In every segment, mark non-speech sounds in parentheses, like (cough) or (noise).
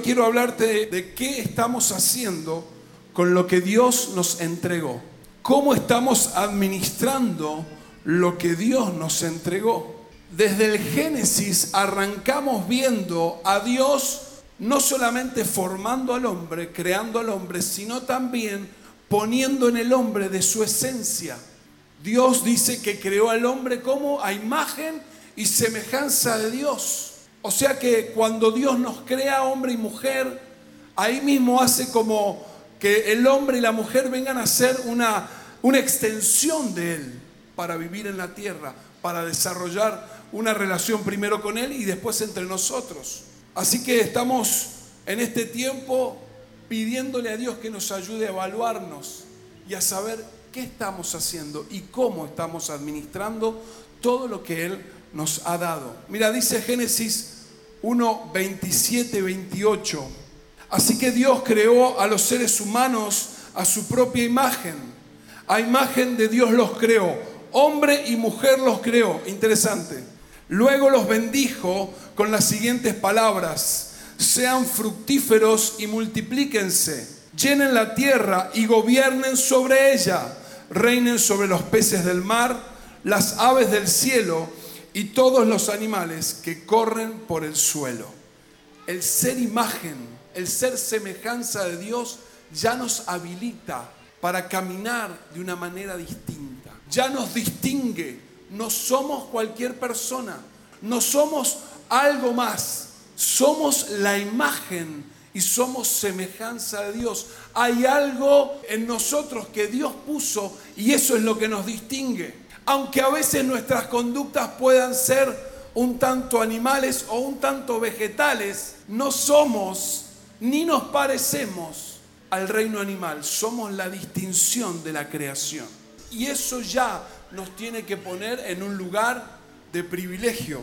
quiero hablarte de, de qué estamos haciendo con lo que Dios nos entregó. ¿Cómo estamos administrando lo que Dios nos entregó? Desde el Génesis arrancamos viendo a Dios no solamente formando al hombre, creando al hombre, sino también poniendo en el hombre de su esencia. Dios dice que creó al hombre como a imagen y semejanza de Dios. O sea que cuando Dios nos crea hombre y mujer, ahí mismo hace como que el hombre y la mujer vengan a ser una, una extensión de Él para vivir en la tierra, para desarrollar una relación primero con Él y después entre nosotros. Así que estamos en este tiempo pidiéndole a Dios que nos ayude a evaluarnos y a saber qué estamos haciendo y cómo estamos administrando todo lo que Él nos ha dado. Mira, dice Génesis 1, 27, 28. Así que Dios creó a los seres humanos a su propia imagen. A imagen de Dios los creó. Hombre y mujer los creó. Interesante. Luego los bendijo con las siguientes palabras. Sean fructíferos y multiplíquense. Llenen la tierra y gobiernen sobre ella. Reinen sobre los peces del mar, las aves del cielo y todos los animales que corren por el suelo. El ser imagen, el ser semejanza de Dios ya nos habilita para caminar de una manera distinta. Ya nos distingue. No somos cualquier persona. No somos algo más. Somos la imagen y somos semejanza de Dios. Hay algo en nosotros que Dios puso y eso es lo que nos distingue aunque a veces nuestras conductas puedan ser un tanto animales o un tanto vegetales, no somos ni nos parecemos al reino animal, somos la distinción de la creación. Y eso ya nos tiene que poner en un lugar de privilegio.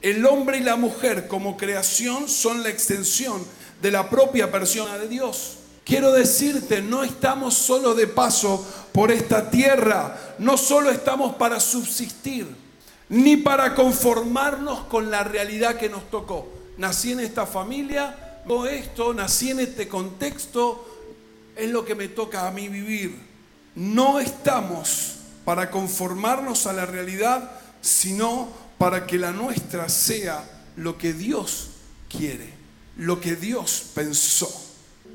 El hombre y la mujer como creación son la extensión de la propia persona de Dios. Quiero decirte, no estamos solo de paso por esta tierra, no solo estamos para subsistir, ni para conformarnos con la realidad que nos tocó. Nací en esta familia, o esto, nací en este contexto, es lo que me toca a mí vivir. No estamos para conformarnos a la realidad, sino para que la nuestra sea lo que Dios quiere, lo que Dios pensó.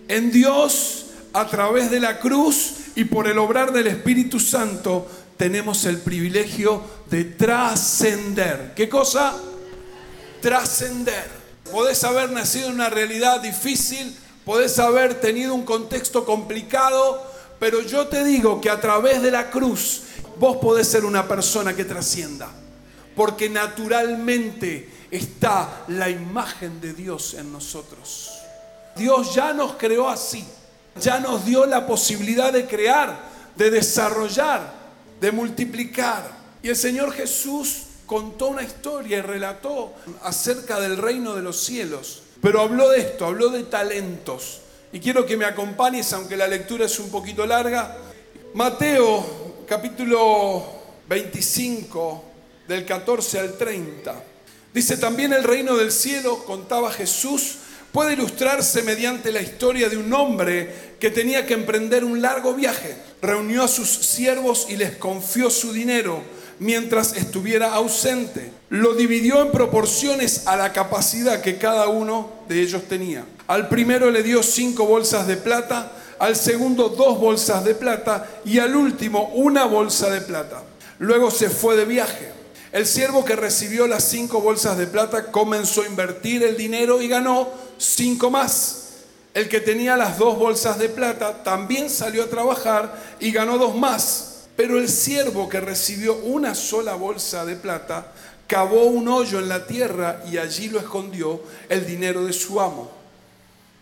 En Dios, a través de la cruz y por el obrar del Espíritu Santo, tenemos el privilegio de trascender. ¿Qué cosa? Trascender. Podés haber nacido en una realidad difícil, podés haber tenido un contexto complicado, pero yo te digo que a través de la cruz vos podés ser una persona que trascienda, porque naturalmente está la imagen de Dios en nosotros. Dios ya nos creó así. Ya nos dio la posibilidad de crear, de desarrollar, de multiplicar. Y el Señor Jesús contó una historia y relató acerca del reino de los cielos. Pero habló de esto, habló de talentos. Y quiero que me acompañes, aunque la lectura es un poquito larga. Mateo capítulo 25, del 14 al 30. Dice, también el reino del cielo, contaba Jesús, puede ilustrarse mediante la historia de un hombre que tenía que emprender un largo viaje. Reunió a sus siervos y les confió su dinero mientras estuviera ausente. Lo dividió en proporciones a la capacidad que cada uno de ellos tenía. Al primero le dio cinco bolsas de plata, al segundo dos bolsas de plata y al último una bolsa de plata. Luego se fue de viaje. El siervo que recibió las cinco bolsas de plata comenzó a invertir el dinero y ganó cinco más. El que tenía las dos bolsas de plata también salió a trabajar y ganó dos más. Pero el siervo que recibió una sola bolsa de plata cavó un hoyo en la tierra y allí lo escondió el dinero de su amo.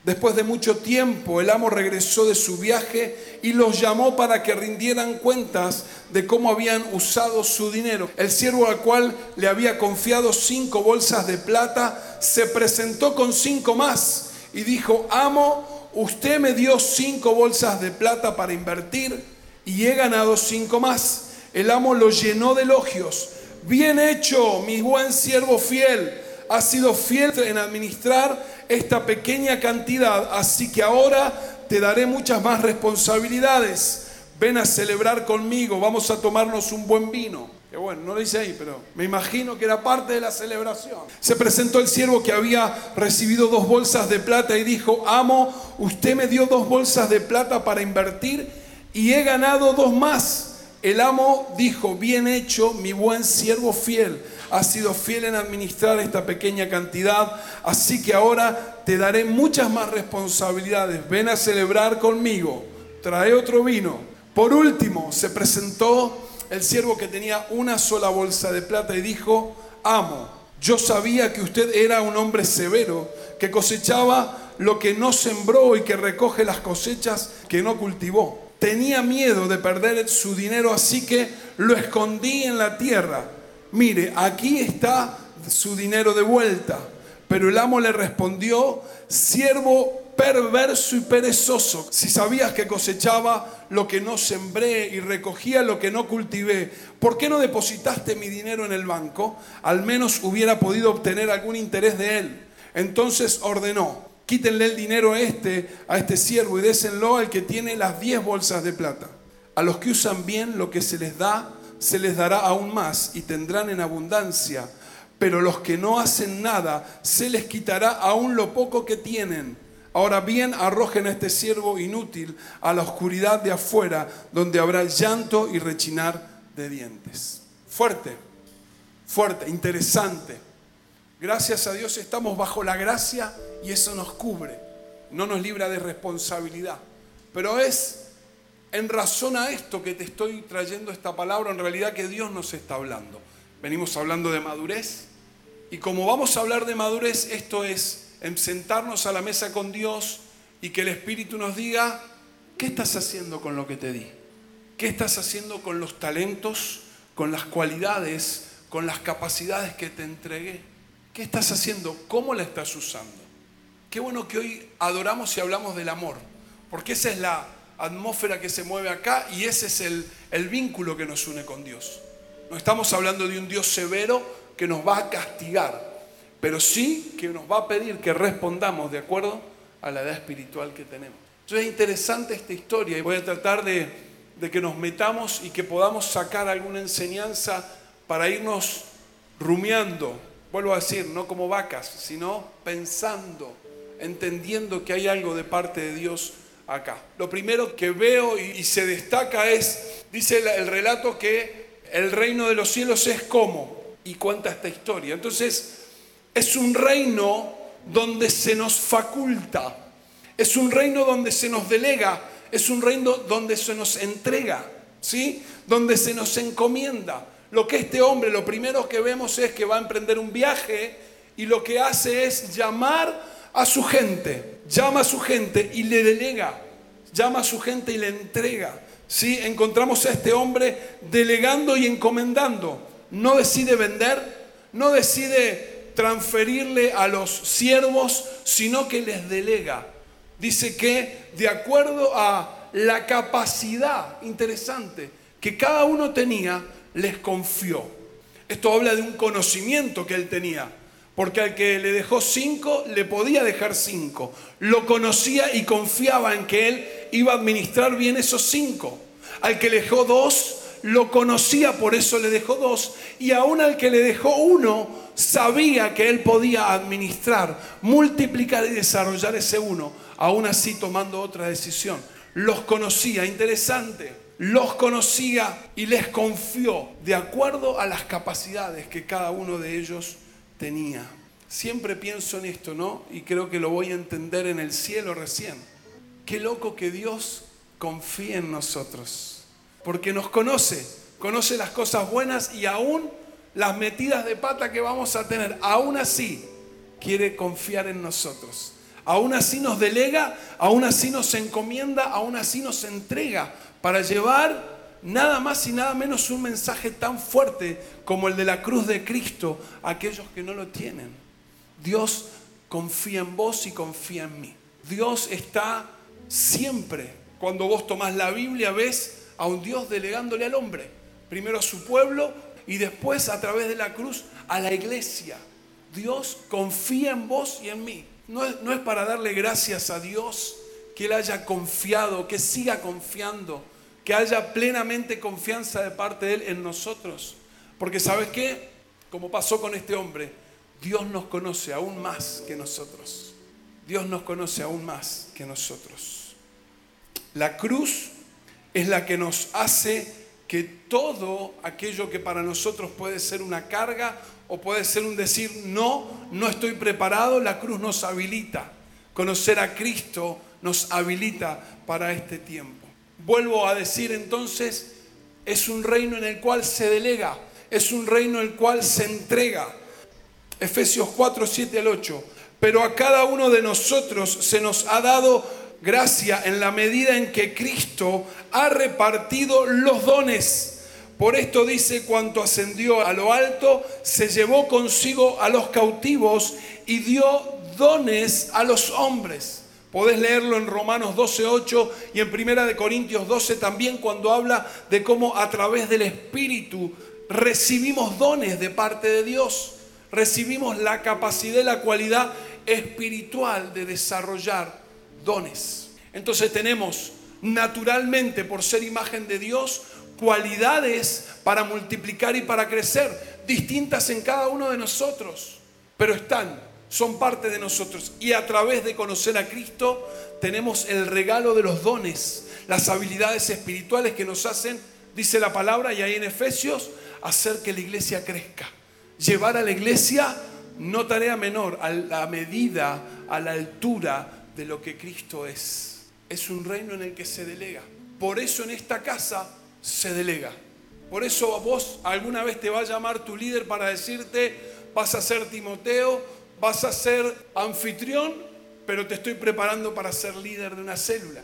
Después de mucho tiempo, el amo regresó de su viaje y los llamó para que rindieran cuentas de cómo habían usado su dinero. El siervo al cual le había confiado cinco bolsas de plata se presentó con cinco más y dijo, amo, usted me dio cinco bolsas de plata para invertir y he ganado cinco más. El amo lo llenó de elogios. Bien hecho, mi buen siervo fiel has sido fiel en administrar esta pequeña cantidad, así que ahora te daré muchas más responsabilidades. Ven a celebrar conmigo, vamos a tomarnos un buen vino. Que bueno, no lo dice ahí, pero me imagino que era parte de la celebración. Se presentó el siervo que había recibido dos bolsas de plata y dijo, amo, usted me dio dos bolsas de plata para invertir y he ganado dos más. El amo dijo, bien hecho, mi buen siervo fiel has sido fiel en administrar esta pequeña cantidad, así que ahora te daré muchas más responsabilidades. Ven a celebrar conmigo, trae otro vino. Por último, se presentó el siervo que tenía una sola bolsa de plata y dijo, amo, yo sabía que usted era un hombre severo, que cosechaba lo que no sembró y que recoge las cosechas que no cultivó. Tenía miedo de perder su dinero, así que lo escondí en la tierra mire, aquí está su dinero de vuelta. Pero el amo le respondió, siervo perverso y perezoso, si sabías que cosechaba lo que no sembré y recogía lo que no cultivé, ¿por qué no depositaste mi dinero en el banco? Al menos hubiera podido obtener algún interés de él. Entonces ordenó, quítenle el dinero a este, a este siervo y désenlo al que tiene las diez bolsas de plata. A los que usan bien lo que se les da, se les dará aún más y tendrán en abundancia, pero los que no hacen nada, se les quitará aún lo poco que tienen. Ahora bien, arrojen a este siervo inútil a la oscuridad de afuera, donde habrá llanto y rechinar de dientes. Fuerte, fuerte, interesante. Gracias a Dios estamos bajo la gracia y eso nos cubre, no nos libra de responsabilidad. Pero es en razón a esto que te estoy trayendo esta palabra, en realidad que Dios nos está hablando. Venimos hablando de madurez y como vamos a hablar de madurez, esto es en sentarnos a la mesa con Dios y que el Espíritu nos diga, ¿qué estás haciendo con lo que te di? ¿Qué estás haciendo con los talentos, con las cualidades, con las capacidades que te entregué? ¿Qué estás haciendo? ¿Cómo la estás usando? Qué bueno que hoy adoramos y hablamos del amor, porque esa es la, atmósfera que se mueve acá y ese es el, el vínculo que nos une con Dios. No estamos hablando de un Dios severo que nos va a castigar, pero sí que nos va a pedir que respondamos de acuerdo a la edad espiritual que tenemos. Entonces es interesante esta historia y voy a tratar de, de que nos metamos y que podamos sacar alguna enseñanza para irnos rumiando, vuelvo a decir, no como vacas, sino pensando, entendiendo que hay algo de parte de Dios acá. Lo primero que veo y, se destaca es, dice el, relato que el reino de los cielos es como, y cuenta esta historia. Entonces, es un reino donde se nos faculta, es un reino donde se nos delega, es un reino donde se nos entrega, ¿sí? Donde se nos encomienda. Lo que este hombre, lo primero que vemos es que va a emprender un viaje y lo que hace es llamar a su gente, llama a su gente y le delega, llama a su gente y le entrega. ¿Sí? Encontramos a este hombre delegando y encomendando. No decide vender, no decide transferirle a los siervos, sino que les delega. Dice que de acuerdo a la capacidad interesante que cada uno tenía, les confió. Esto habla de un conocimiento que él tenía porque al que le dejó cinco, le podía dejar cinco. Lo conocía y confiaba en que él iba a administrar bien esos cinco. Al que le dejó dos, lo conocía, por eso le dejó dos. Y aún al que le dejó uno, sabía que él podía administrar, multiplicar y desarrollar ese uno, aún así tomando otra decisión. Los conocía, interesante, los conocía y les confió de acuerdo a las capacidades que cada uno de ellos tenía. Siempre pienso en esto, ¿no? Y creo que lo voy a entender en el cielo recién. Qué loco que Dios confíe en nosotros, porque nos conoce, conoce las cosas buenas y aún las metidas de pata que vamos a tener. Aún así, quiere confiar en nosotros. Aún así nos delega, aún así nos encomienda, aún así nos entrega para llevar nada más y nada menos un mensaje tan fuerte como el de la cruz de Cristo a aquellos que no lo tienen. Dios confía en vos y confía en mí. Dios está siempre, cuando vos tomás la Biblia, ves a un Dios delegándole al hombre. Primero a su pueblo y después a través de la cruz a la iglesia. Dios confía en vos y en mí. No es, no es para darle gracias a Dios que Él haya confiado, que siga confiando, que haya plenamente confianza de parte de Él en nosotros. Porque sabes qué, como pasó con este hombre, Dios nos conoce aún más que nosotros. Dios nos conoce aún más que nosotros. La cruz es la que nos hace que todo aquello que para nosotros puede ser una carga o puede ser un decir, no, no estoy preparado, la cruz nos habilita. Conocer a Cristo nos habilita para este tiempo. Vuelvo a decir entonces, es un reino en el cual se delega, es un reino en el cual se entrega. Efesios 4, 7 al 8. Pero a cada uno de nosotros se nos ha dado gracia en la medida en que Cristo ha repartido los dones. Por esto dice, cuanto ascendió a lo alto, se llevó consigo a los cautivos y dio dones a los hombres. Podés leerlo en Romanos 12.8 y en Primera de Corintios 12 también cuando habla de cómo a través del Espíritu recibimos dones de parte de Dios. Recibimos la capacidad y la cualidad espiritual de desarrollar dones. Entonces tenemos naturalmente, por ser imagen de Dios, cualidades para multiplicar y para crecer, distintas en cada uno de nosotros, pero están, son parte de nosotros. Y a través de conocer a Cristo tenemos el regalo de los dones, las habilidades espirituales que nos hacen, dice la palabra, y ahí en Efesios, hacer que la iglesia crezca. Llevar a la iglesia, no tarea menor, a la medida, a la altura de lo que Cristo es. Es un reino en el que se delega. Por eso en esta casa se delega. Por eso vos alguna vez te va a llamar tu líder para decirte, vas a ser Timoteo, vas a ser anfitrión, pero te estoy preparando para ser líder de una célula.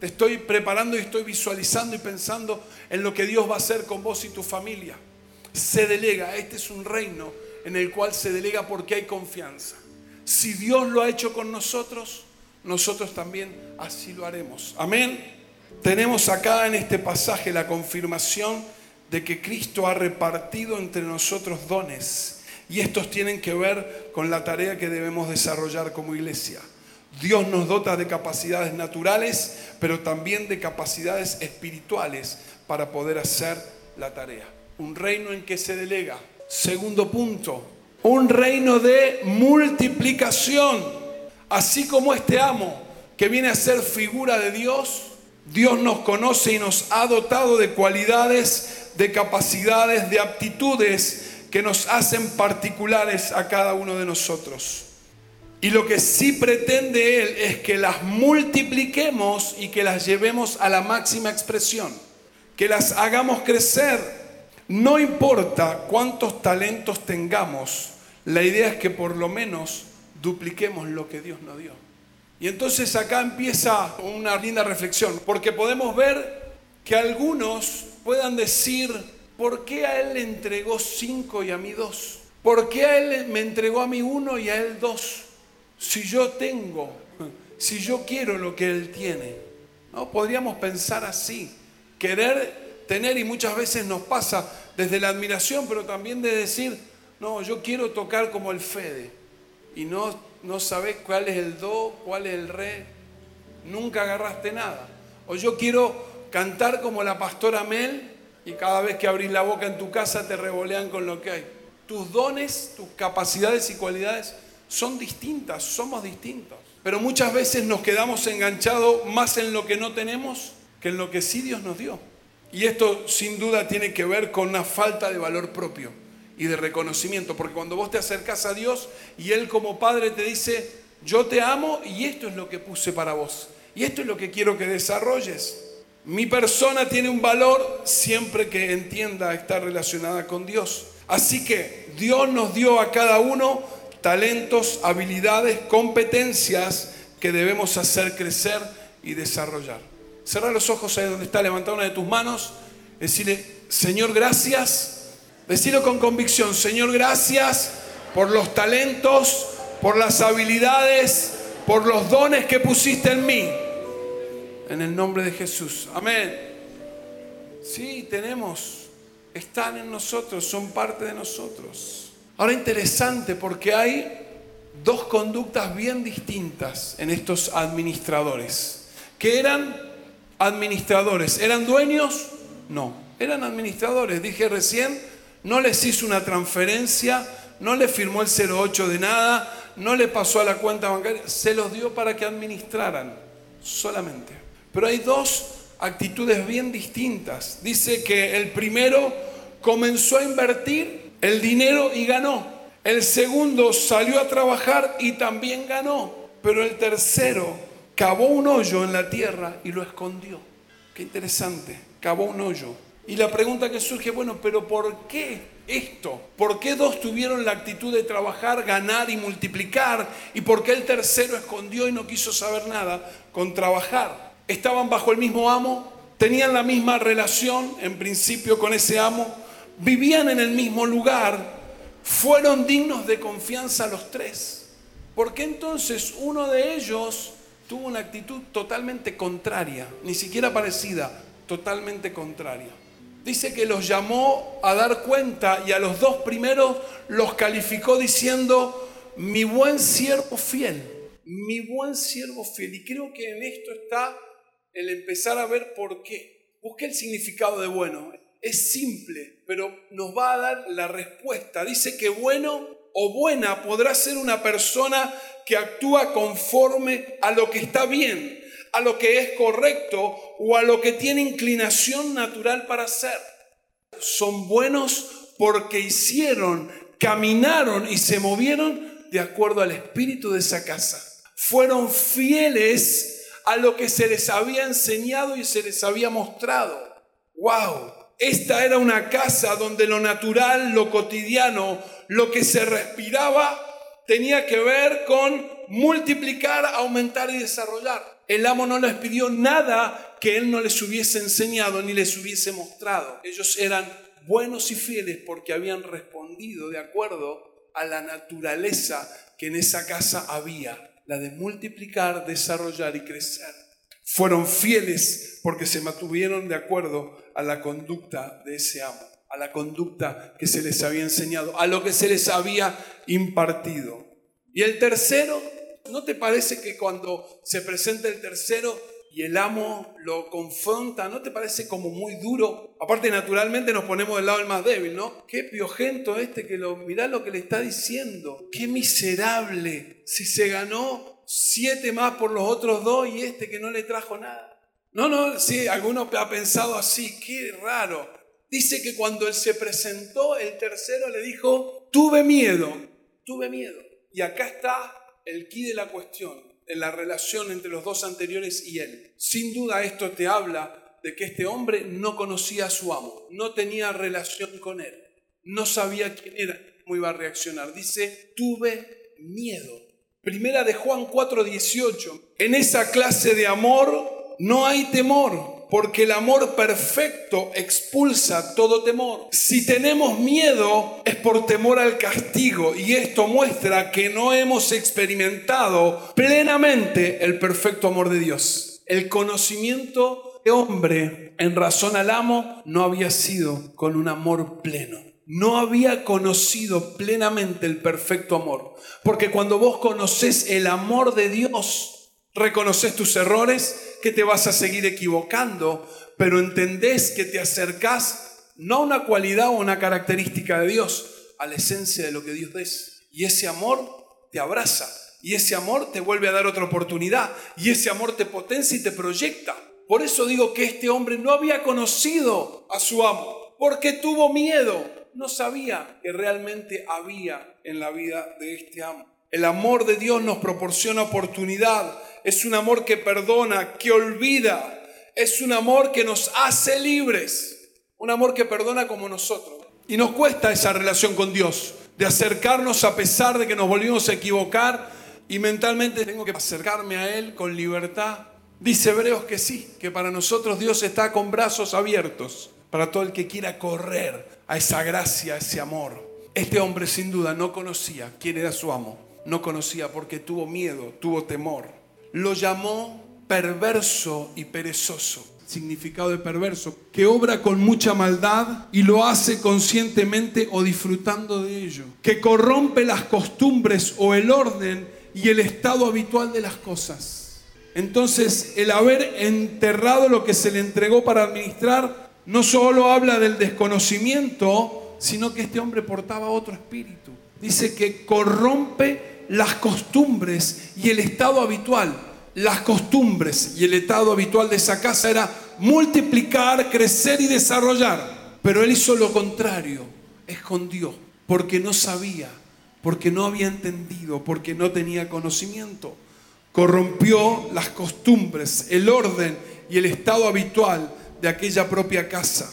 Te estoy preparando y estoy visualizando y pensando en lo que Dios va a hacer con vos y tu familia. Se delega, este es un reino en el cual se delega porque hay confianza. Si Dios lo ha hecho con nosotros, nosotros también así lo haremos. Amén tenemos acá en este pasaje la confirmación de que Cristo ha repartido entre nosotros dones y estos tienen que ver con la tarea que debemos desarrollar como iglesia. Dios nos dota de capacidades naturales, pero también de capacidades espirituales para poder hacer la tarea. Un reino en que se delega. Segundo punto, un reino de multiplicación. Así como este amo que viene a ser figura de Dios, Dios nos conoce y nos ha dotado de cualidades, de capacidades, de aptitudes que nos hacen particulares a cada uno de nosotros. Y lo que sí pretende Él es que las multipliquemos y que las llevemos a la máxima expresión, que las hagamos crecer. No importa cuántos talentos tengamos, la idea es que por lo menos dupliquemos lo que Dios nos dio. Y entonces acá empieza una linda reflexión, porque podemos ver que algunos puedan decir, ¿por qué a él le entregó cinco y a mí dos? ¿Por qué a él me entregó a mí uno y a él dos? Si yo tengo, (laughs) si yo quiero lo que él tiene. ¿No? Podríamos pensar así, querer tener y muchas veces nos pasa desde la admiración, pero también de decir, no, yo quiero tocar como el Fede y no no sabes cuál es el do, cuál es el re, nunca agarraste nada. O yo quiero cantar como la pastora Mel y cada vez que abrís la boca en tu casa te revolean con lo que hay. Tus dones, tus capacidades y cualidades son distintas, somos distintos. Pero muchas veces nos quedamos enganchados más en lo que no tenemos que en lo que sí Dios nos dio. Y esto sin duda tiene que ver con una falta de valor propio y de reconocimiento, porque cuando vos te acercas a Dios y Él como Padre te dice, yo te amo y esto es lo que puse para vos, y esto es lo que quiero que desarrolles. Mi persona tiene un valor siempre que entienda estar relacionada con Dios. Así que Dios nos dio a cada uno talentos, habilidades, competencias que debemos hacer crecer y desarrollar. Cerra los ojos ahí donde está, levanta una de tus manos, decirle, Señor, gracias Decirlo con convicción, Señor, gracias por los talentos, por las habilidades, por los dones que pusiste en mí. En el nombre de Jesús. Amén. Sí, tenemos. Están en nosotros, son parte de nosotros. Ahora interesante porque hay dos conductas bien distintas en estos administradores, que eran administradores, ¿eran dueños? No, eran administradores, dije recién, no les hizo una transferencia, no le firmó el 08 de nada, no le pasó a la cuenta bancaria, se los dio para que administraran solamente. Pero hay dos actitudes bien distintas. Dice que el primero comenzó a invertir el dinero y ganó. El segundo salió a trabajar y también ganó. Pero el tercero cavó un hoyo en la tierra y lo escondió. Qué interesante, cavó un hoyo. Y la pregunta que surge, bueno, pero ¿por qué esto? ¿Por qué dos tuvieron la actitud de trabajar, ganar y multiplicar? ¿Y por qué el tercero escondió y no quiso saber nada con trabajar? ¿Estaban bajo el mismo amo? ¿Tenían la misma relación en principio con ese amo? ¿Vivían en el mismo lugar? ¿Fueron dignos de confianza los tres? ¿Por qué entonces uno de ellos tuvo una actitud totalmente contraria, ni siquiera parecida, totalmente contraria? dice que los llamó a dar cuenta y a los dos primeros los calificó diciendo, mi buen siervo fiel, mi buen siervo fiel. Y creo que en esto está el empezar a ver por qué. Busqué el significado de bueno. Es simple, pero nos va a dar la respuesta. Dice que bueno o buena podrá ser una persona que actúa conforme a lo que está bien, a lo que es correcto o a lo que tiene inclinación natural para hacer. Son buenos porque hicieron, caminaron y se movieron de acuerdo al espíritu de esa casa. Fueron fieles a lo que se les había enseñado y se les había mostrado. ¡Wow! Esta era una casa donde lo natural, lo cotidiano, lo que se respiraba tenía que ver con multiplicar, aumentar y desarrollar el amo no les pidió nada que él no les hubiese enseñado ni les hubiese mostrado. Ellos eran buenos y fieles porque habían respondido de acuerdo a la naturaleza que en esa casa había, la de multiplicar, desarrollar y crecer. Fueron fieles porque se mantuvieron de acuerdo a la conducta de ese amo, a la conducta que se les había enseñado, a lo que se les había impartido. Y el tercero ¿No te parece que cuando se presenta el tercero y el amo lo confronta, ¿no te parece como muy duro? Aparte, naturalmente nos ponemos del lado del más débil, ¿no? Qué piojento este que lo, mirá lo que le está diciendo. Qué miserable. Si se ganó siete más por los otros dos y este que no le trajo nada. No, no, sí, alguno ha pensado así, qué raro. Dice que cuando él se presentó, el tercero le dijo, tuve miedo, tuve miedo. Y acá está el quid de la cuestión en la relación entre los dos anteriores y él. Sin duda esto te habla de que este hombre no conocía a su amo, no tenía relación con él, no sabía quién era, cómo iba a reaccionar. Dice, tuve miedo. Primera de Juan 4:18. En esa clase de amor no hay temor porque el amor perfecto expulsa todo temor. Si tenemos miedo es por temor al castigo y esto muestra que no hemos experimentado plenamente el perfecto amor de Dios. El conocimiento de hombre en razón al amo no había sido con un amor pleno no había conocido plenamente el perfecto amor. Porque cuando vos conoces el amor de Dios, reconoces tus errores, que te vas a seguir equivocando, pero entendés que te acercás no a una cualidad o una característica de Dios, a la esencia de lo que Dios es. Y ese amor te abraza, y ese amor te vuelve a dar otra oportunidad, y ese amor te potencia y te proyecta. Por eso digo que este hombre no había conocido a su amo, porque tuvo miedo, no sabía que realmente había en la vida de este amo. El amor de Dios nos proporciona oportunidad. Es un amor que perdona, que olvida. Es un amor que nos hace libres. Un amor que perdona como nosotros. Y nos cuesta esa relación con Dios, de acercarnos a pesar de que nos volvimos a equivocar y mentalmente tengo que acercarme a Él con libertad. Dice Hebreos que sí, que para nosotros Dios está con brazos abiertos para todo el que quiera correr a esa gracia, a ese amor. Este hombre sin duda no conocía quién era su amo no conocía porque tuvo miedo, tuvo temor. Lo llamó perverso y perezoso. significado de perverso, que obra con mucha maldad y lo hace conscientemente o disfrutando de ello, que corrompe las costumbres o el orden y el estado habitual de las cosas. Entonces, el haber enterrado lo que se le entregó para administrar no solo habla del desconocimiento, sino que este hombre portaba otro espíritu. Dice que corrompe las costumbres y el estado habitual. Las costumbres y el estado habitual de esa casa era multiplicar, crecer y desarrollar. Pero él hizo lo contrario, escondió, porque no sabía, porque no había entendido, porque no tenía conocimiento. Corrompió las costumbres, el orden y el estado habitual de aquella propia casa.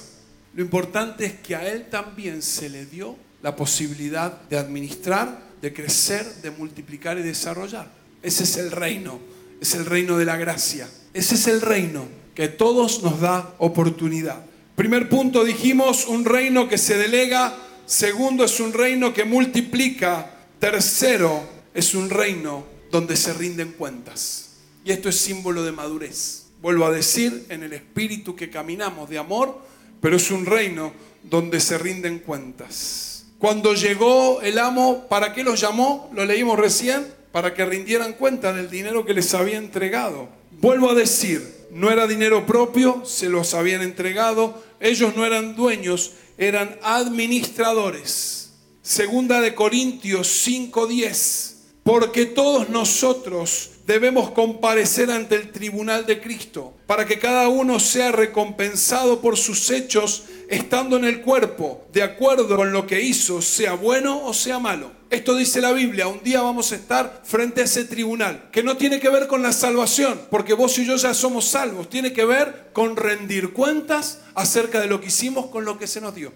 Lo importante es que a él también se le dio la posibilidad de administrar, de crecer, de multiplicar y desarrollar. Ese es el reino, es el reino de la gracia. Ese es el reino que todos nos da oportunidad. Primer punto dijimos, un reino que se delega. Segundo, es un reino que multiplica. Tercero, es un reino donde se rinden cuentas. Y esto es símbolo de madurez. Vuelvo a decir, en el espíritu que caminamos de amor, pero es un reino donde se rinden cuentas. Cuando llegó el amo, ¿para qué los llamó? Lo leímos recién, para que rindieran cuenta del dinero que les había entregado. Vuelvo a decir, no era dinero propio, se los habían entregado, ellos no eran dueños, eran administradores. Segunda de Corintios 5:10, porque todos nosotros debemos comparecer ante el tribunal de Cristo, para que cada uno sea recompensado por sus hechos estando en el cuerpo, de acuerdo con lo que hizo, sea bueno o sea malo. Esto dice la Biblia, un día vamos a estar frente a ese tribunal, que no tiene que ver con la salvación, porque vos y yo ya somos salvos, tiene que ver con rendir cuentas acerca de lo que hicimos con lo que se nos dio.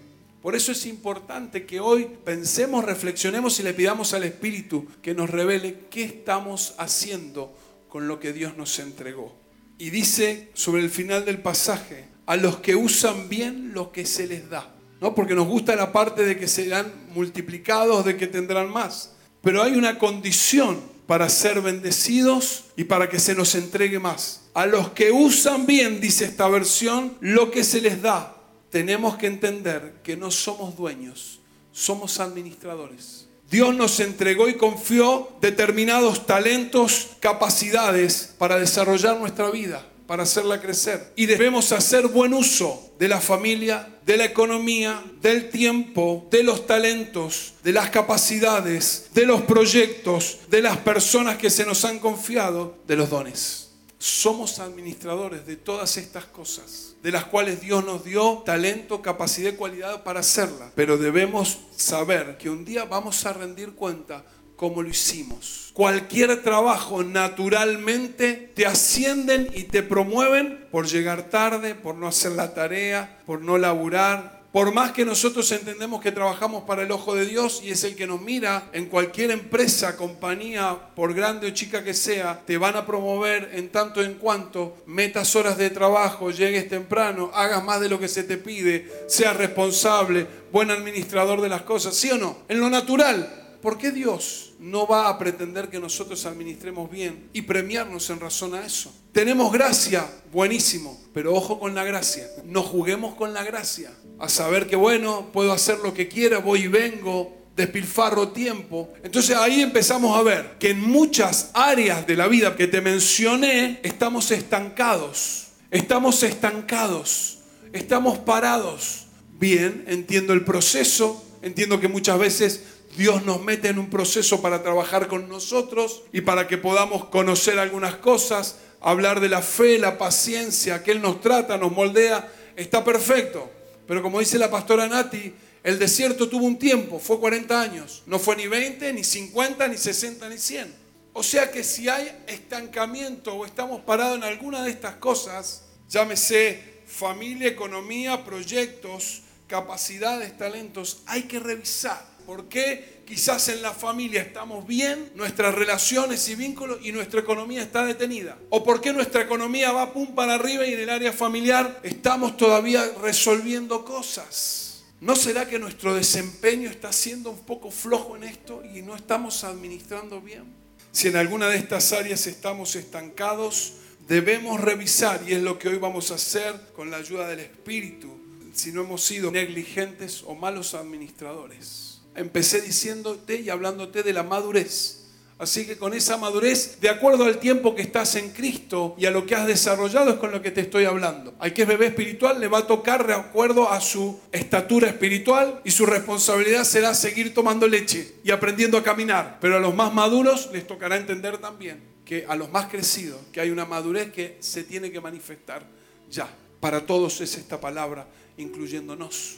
Por eso es importante que hoy pensemos, reflexionemos y le pidamos al Espíritu que nos revele qué estamos haciendo con lo que Dios nos entregó. Y dice sobre el final del pasaje, a los que usan bien lo que se les da. ¿no? Porque nos gusta la parte de que serán multiplicados, de que tendrán más. Pero hay una condición para ser bendecidos y para que se nos entregue más. A los que usan bien, dice esta versión, lo que se les da tenemos que entender que no somos dueños, somos administradores. Dios nos entregó y confió determinados talentos, capacidades para desarrollar nuestra vida, para hacerla crecer. Y debemos hacer buen uso de la familia, de la economía, del tiempo, de los talentos, de las capacidades, de los proyectos, de las personas que se nos han confiado, de los dones. Somos administradores de todas estas cosas, de las cuales Dios nos dio talento, capacidad y cualidad para hacerlas. Pero debemos saber que un día vamos a rendir cuenta cómo lo hicimos. Cualquier trabajo naturalmente te ascienden y te promueven por llegar tarde, por no hacer la tarea, por no laburar, por más que nosotros entendemos que trabajamos para el ojo de Dios y es el que nos mira en cualquier empresa, compañía, por grande o chica que sea, te van a promover en tanto en cuanto metas horas de trabajo, llegues temprano, hagas más de lo que se te pide, seas responsable, buen administrador de las cosas, ¿sí o no? En lo natural, ¿por qué Dios no va a pretender que nosotros administremos bien y premiarnos en razón a eso? Tenemos gracia, buenísimo, pero ojo con la gracia. No juguemos con la gracia. A saber que, bueno, puedo hacer lo que quiera, voy y vengo, despilfarro tiempo. Entonces ahí empezamos a ver que en muchas áreas de la vida que te mencioné estamos estancados. Estamos estancados. Estamos parados. Bien, entiendo el proceso. Entiendo que muchas veces Dios nos mete en un proceso para trabajar con nosotros y para que podamos conocer algunas cosas, hablar de la fe, la paciencia, que Él nos trata, nos moldea, está perfecto. Pero como dice la pastora Nati, el desierto tuvo un tiempo, fue 40 años, no fue ni 20, ni 50, ni 60, ni 100. O sea que si hay estancamiento o estamos parados en alguna de estas cosas, llámese familia, economía, proyectos, capacidades, talentos, hay que revisar ¿Por qué quizás en la familia estamos bien, nuestras relaciones y vínculos y nuestra economía está detenida? ¿O por qué nuestra economía va pum para arriba y en el área familiar estamos todavía resolviendo cosas? ¿No será que nuestro desempeño está siendo un poco flojo en esto y no estamos administrando bien? Si en alguna de estas áreas estamos estancados, debemos revisar, y es lo que hoy vamos a hacer con la ayuda del Espíritu, si no hemos sido negligentes o malos administradores. Empecé diciéndote y hablándote de la madurez. Así que con esa madurez, de acuerdo al tiempo que estás en Cristo y a lo que has desarrollado, es con lo que te estoy hablando. Al que es bebé espiritual le va a tocar de acuerdo a su estatura espiritual y su responsabilidad será seguir tomando leche y aprendiendo a caminar. Pero a los más maduros les tocará entender también que a los más crecidos, que hay una madurez que se tiene que manifestar ya. Para todos es esta palabra, incluyéndonos.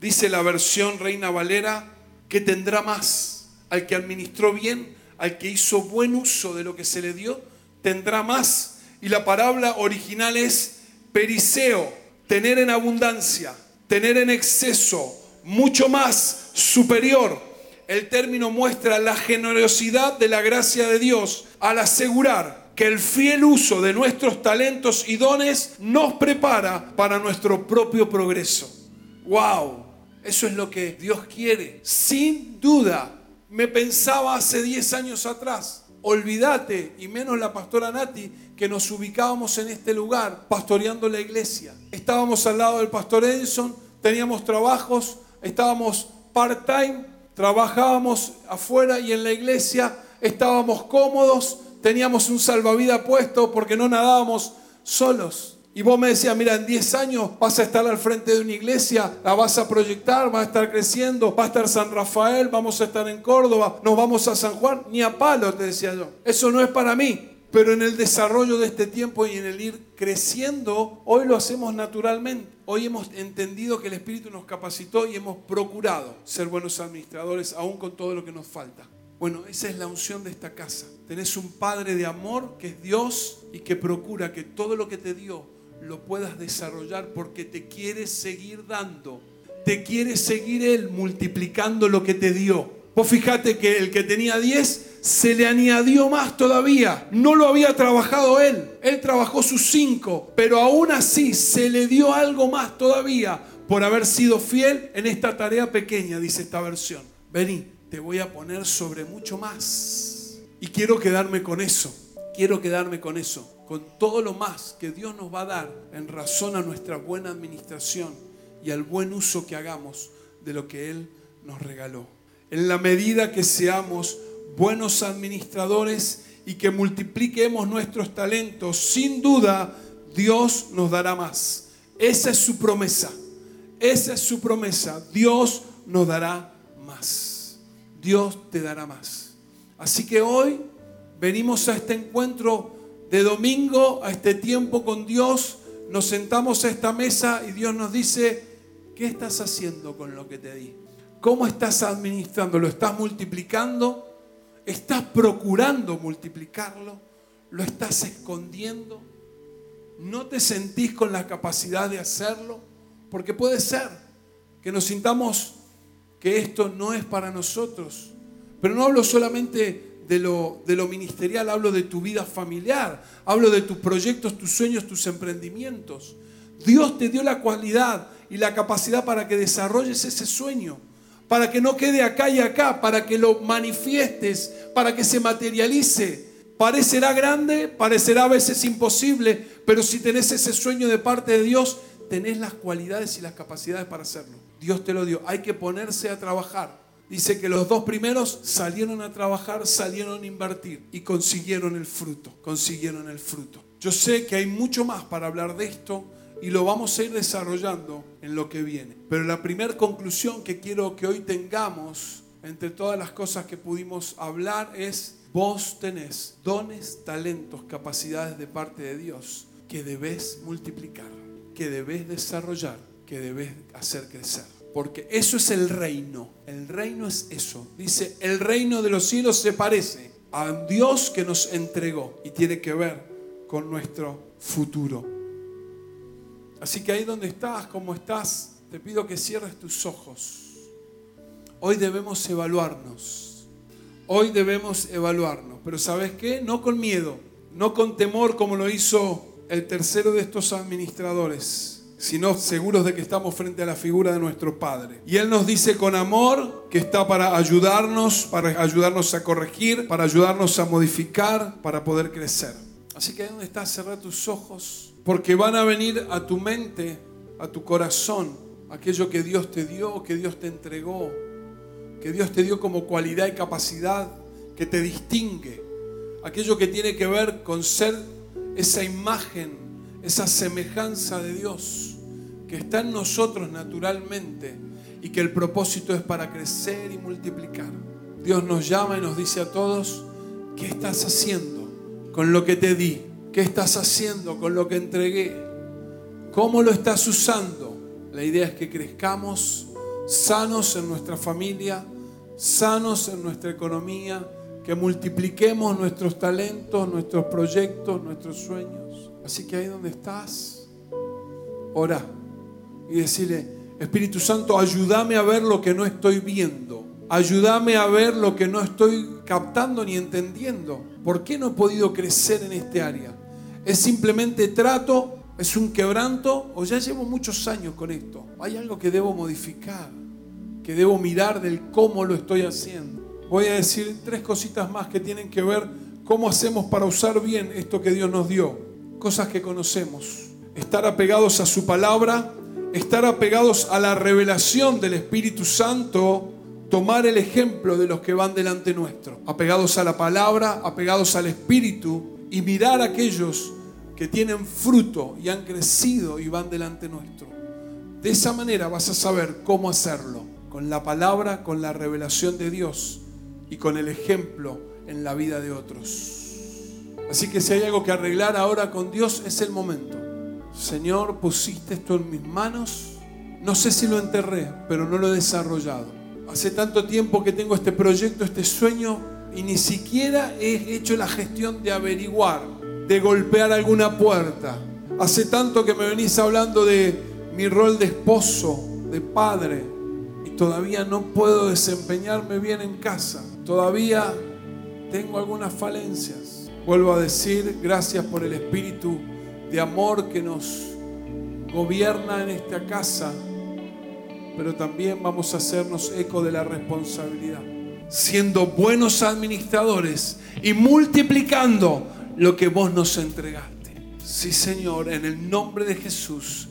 Dice la versión Reina Valera que tendrá más al que administró bien al que hizo buen uso de lo que se le dio, tendrá más. Y la palabra original es periseo, tener en abundancia, tener en exceso, mucho más, superior. El término muestra la generosidad de la gracia de Dios al asegurar que el fiel uso de nuestros talentos y dones nos prepara para nuestro propio progreso. ¡Wow! Eso es lo que Dios quiere. Sin duda, me pensaba hace 10 años atrás. Olvídate, y menos la pastora Nati, que nos ubicábamos en este lugar pastoreando la iglesia. Estábamos al lado del pastor Edison, teníamos trabajos, estábamos part-time, trabajábamos afuera y en la iglesia estábamos cómodos, teníamos un salvavidas puesto porque no nadábamos solos. Y vos me decías, mira, en 10 años vas a estar al frente de una iglesia, la vas a proyectar, va a estar creciendo, va a estar San Rafael, vamos a estar en Córdoba, nos vamos a San Juan, ni a palo, te decía yo. Eso no es para mí. Pero en el desarrollo de este tiempo y en el ir creciendo, hoy lo hacemos naturalmente. Hoy hemos entendido que el Espíritu nos capacitó y hemos procurado ser buenos administradores, aún con todo lo que nos falta. Bueno, esa es la unción de esta casa. Tenés un Padre de amor que es Dios y que procura que todo lo que te dio lo puedas desarrollar porque te quiere seguir dando. Te quiere seguir Él multiplicando lo que te dio. Vos fíjate que el que tenía 10 se le añadió más todavía. No lo había trabajado él. Él trabajó sus 5. Pero aún así se le dio algo más todavía por haber sido fiel en esta tarea pequeña, dice esta versión. Vení, te voy a poner sobre mucho más. Y quiero quedarme con eso. Quiero quedarme con eso con todo lo más que Dios nos va a dar en razón a nuestra buena administración y al buen uso que hagamos de lo que Él nos regaló. En la medida que seamos buenos administradores y que multipliquemos nuestros talentos, sin duda Dios nos dará más. Esa es su promesa. Esa es su promesa. Dios nos dará más. Dios te dará más. Así que hoy venimos a este encuentro de domingo a este tiempo con Dios, nos sentamos a esta mesa y Dios nos dice, ¿qué estás haciendo con lo que te di? ¿Cómo estás administrando? ¿Lo estás multiplicando? ¿Estás procurando multiplicarlo? ¿Lo estás escondiendo? ¿No te sentís con la capacidad de hacerlo? Porque puede ser que nos sintamos que esto no es para nosotros. Pero no hablo solamente de lo, de lo ministerial, hablo de tu vida familiar, hablo de tus proyectos, tus sueños, tus emprendimientos. Dios te dio la cualidad y la capacidad para que desarrolles ese sueño, para que no quede acá y acá, para que lo manifiestes, para que se materialice. Parecerá grande, parecerá a veces imposible, pero si tenés ese sueño de parte de Dios, tenés las cualidades y las capacidades para hacerlo. Dios te lo dio. Hay que ponerse a trabajar. Dice que los dos primeros salieron a trabajar, salieron a invertir y consiguieron el fruto, consiguieron el fruto. Yo sé que hay mucho más para hablar de esto y lo vamos a ir desarrollando en lo que viene. Pero la primera conclusión que quiero que hoy tengamos entre todas las cosas que pudimos hablar es, vos tenés dones, talentos, capacidades de parte de Dios que debes multiplicar, que debes desarrollar, que debes hacer crecer. Porque eso es el reino. El reino es eso. Dice, el reino de los cielos se parece a Dios que nos entregó y tiene que ver con nuestro futuro. Así que ahí donde estás, como estás, te pido que cierres tus ojos. Hoy debemos evaluarnos. Hoy debemos evaluarnos. Pero ¿sabes qué? No con miedo, no con temor como lo hizo el tercero de estos administradores sino seguros de que estamos frente a la figura de nuestro Padre. Y Él nos dice con amor que está para ayudarnos, para ayudarnos a corregir, para ayudarnos a modificar, para poder crecer. Así que ahí donde estás, cerrar tus ojos, porque van a venir a tu mente, a tu corazón, aquello que Dios te dio, que Dios te entregó, que Dios te dio como cualidad y capacidad que te distingue, aquello que tiene que ver con ser esa imagen, esa semejanza de Dios que está en nosotros naturalmente y que el propósito es para crecer y multiplicar. Dios nos llama y nos dice a todos, ¿qué estás haciendo con lo que te di? ¿Qué estás haciendo con lo que entregué? ¿Cómo lo estás usando? La idea es que crezcamos sanos en nuestra familia, sanos en nuestra economía, que multipliquemos nuestros talentos, nuestros proyectos, nuestros sueños. Así que ahí donde estás, ora y decirle, Espíritu Santo, ayúdame a ver lo que no estoy viendo. Ayúdame a ver lo que no estoy captando ni entendiendo. ¿Por qué no he podido crecer en este área? ¿Es simplemente trato? ¿Es un quebranto? ¿O ya llevo muchos años con esto? ¿Hay algo que debo modificar? ¿Que debo mirar del cómo lo estoy haciendo? Voy a decir tres cositas más que tienen que ver cómo hacemos para usar bien esto que Dios nos dio. Cosas que conocemos. Estar apegados a su palabra estar apegados a la revelación del Espíritu Santo, tomar el ejemplo de los que van delante nuestro, apegados a la palabra, apegados al Espíritu y mirar a aquellos que tienen fruto y han crecido y van delante nuestro. De esa manera vas a saber cómo hacerlo, con la palabra, con la revelación de Dios y con el ejemplo en la vida de otros. Así que si hay algo que arreglar ahora con Dios, es el momento. Señor, pusiste esto en mis manos. No sé si lo enterré, pero no lo he desarrollado. Hace tanto tiempo que tengo este proyecto, este sueño, y ni siquiera he hecho la gestión de averiguar, de golpear alguna puerta. Hace tanto que me venís hablando de mi rol de esposo, de padre, y todavía no puedo desempeñarme bien en casa. Todavía tengo algunas falencias. Vuelvo a decir, gracias por el Espíritu de amor que nos gobierna en esta casa, pero también vamos a hacernos eco de la responsabilidad, siendo buenos administradores y multiplicando lo que vos nos entregaste. Sí, Señor, en el nombre de Jesús